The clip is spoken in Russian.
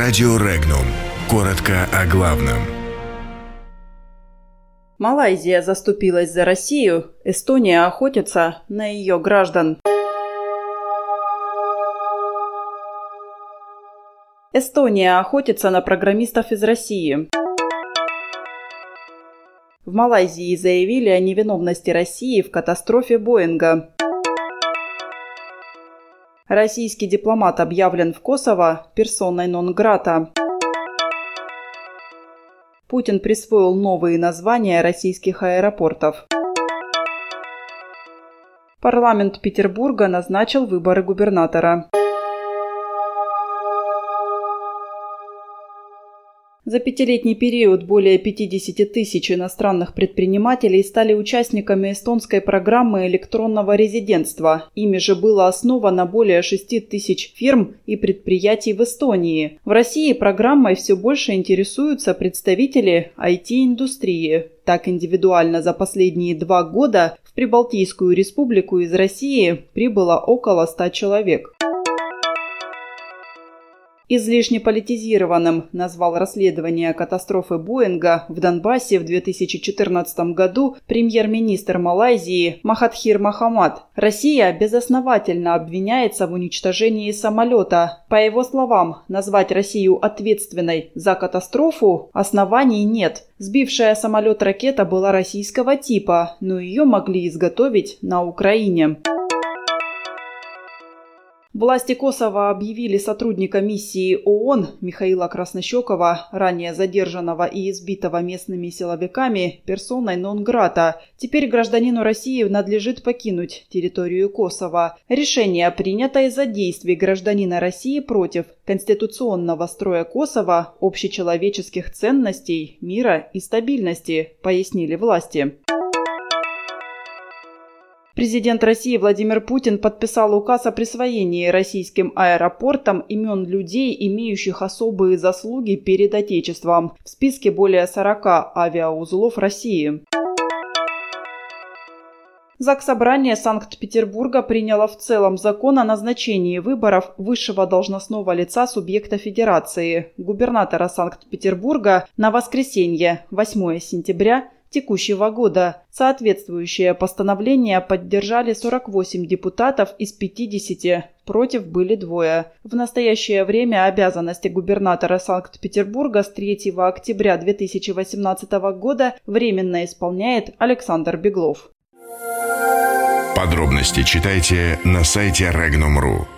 Радио Регнум. Коротко о главном. Малайзия заступилась за Россию, Эстония охотится на ее граждан. Эстония охотится на программистов из России. В Малайзии заявили о невиновности России в катастрофе Боинга. Российский дипломат объявлен в Косово персоной нон-грата. Путин присвоил новые названия российских аэропортов. Парламент Петербурга назначил выборы губернатора. За пятилетний период более 50 тысяч иностранных предпринимателей стали участниками эстонской программы электронного резидентства. Ими же было основано более 6 тысяч фирм и предприятий в Эстонии. В России программой все больше интересуются представители IT-индустрии. Так индивидуально за последние два года в Прибалтийскую республику из России прибыло около 100 человек. Излишне политизированным назвал расследование катастрофы Боинга в Донбассе в 2014 году премьер-министр Малайзии Махатхир Махамад. Россия безосновательно обвиняется в уничтожении самолета. По его словам, назвать Россию ответственной за катастрофу оснований нет. Сбившая самолет ракета была российского типа, но ее могли изготовить на Украине. Власти Косово объявили сотрудника миссии ООН Михаила Краснощекова, ранее задержанного и избитого местными силовиками, персоной нон-грата. Теперь гражданину России надлежит покинуть территорию Косово. Решение принято из-за действий гражданина России против конституционного строя Косово, общечеловеческих ценностей, мира и стабильности, пояснили власти. Президент России Владимир Путин подписал указ о присвоении российским аэропортам имен людей, имеющих особые заслуги перед Отечеством. В списке более 40 авиаузлов России. Заксобрание Санкт-Петербурга приняло в целом закон о назначении выборов высшего должностного лица субъекта Федерации, губернатора Санкт-Петербурга на воскресенье, 8 сентября текущего года. Соответствующее постановление поддержали 48 депутатов из 50, против были двое. В настоящее время обязанности губернатора Санкт-Петербурга с 3 октября 2018 года временно исполняет Александр Беглов. Подробности читайте на сайте Regnum.ru.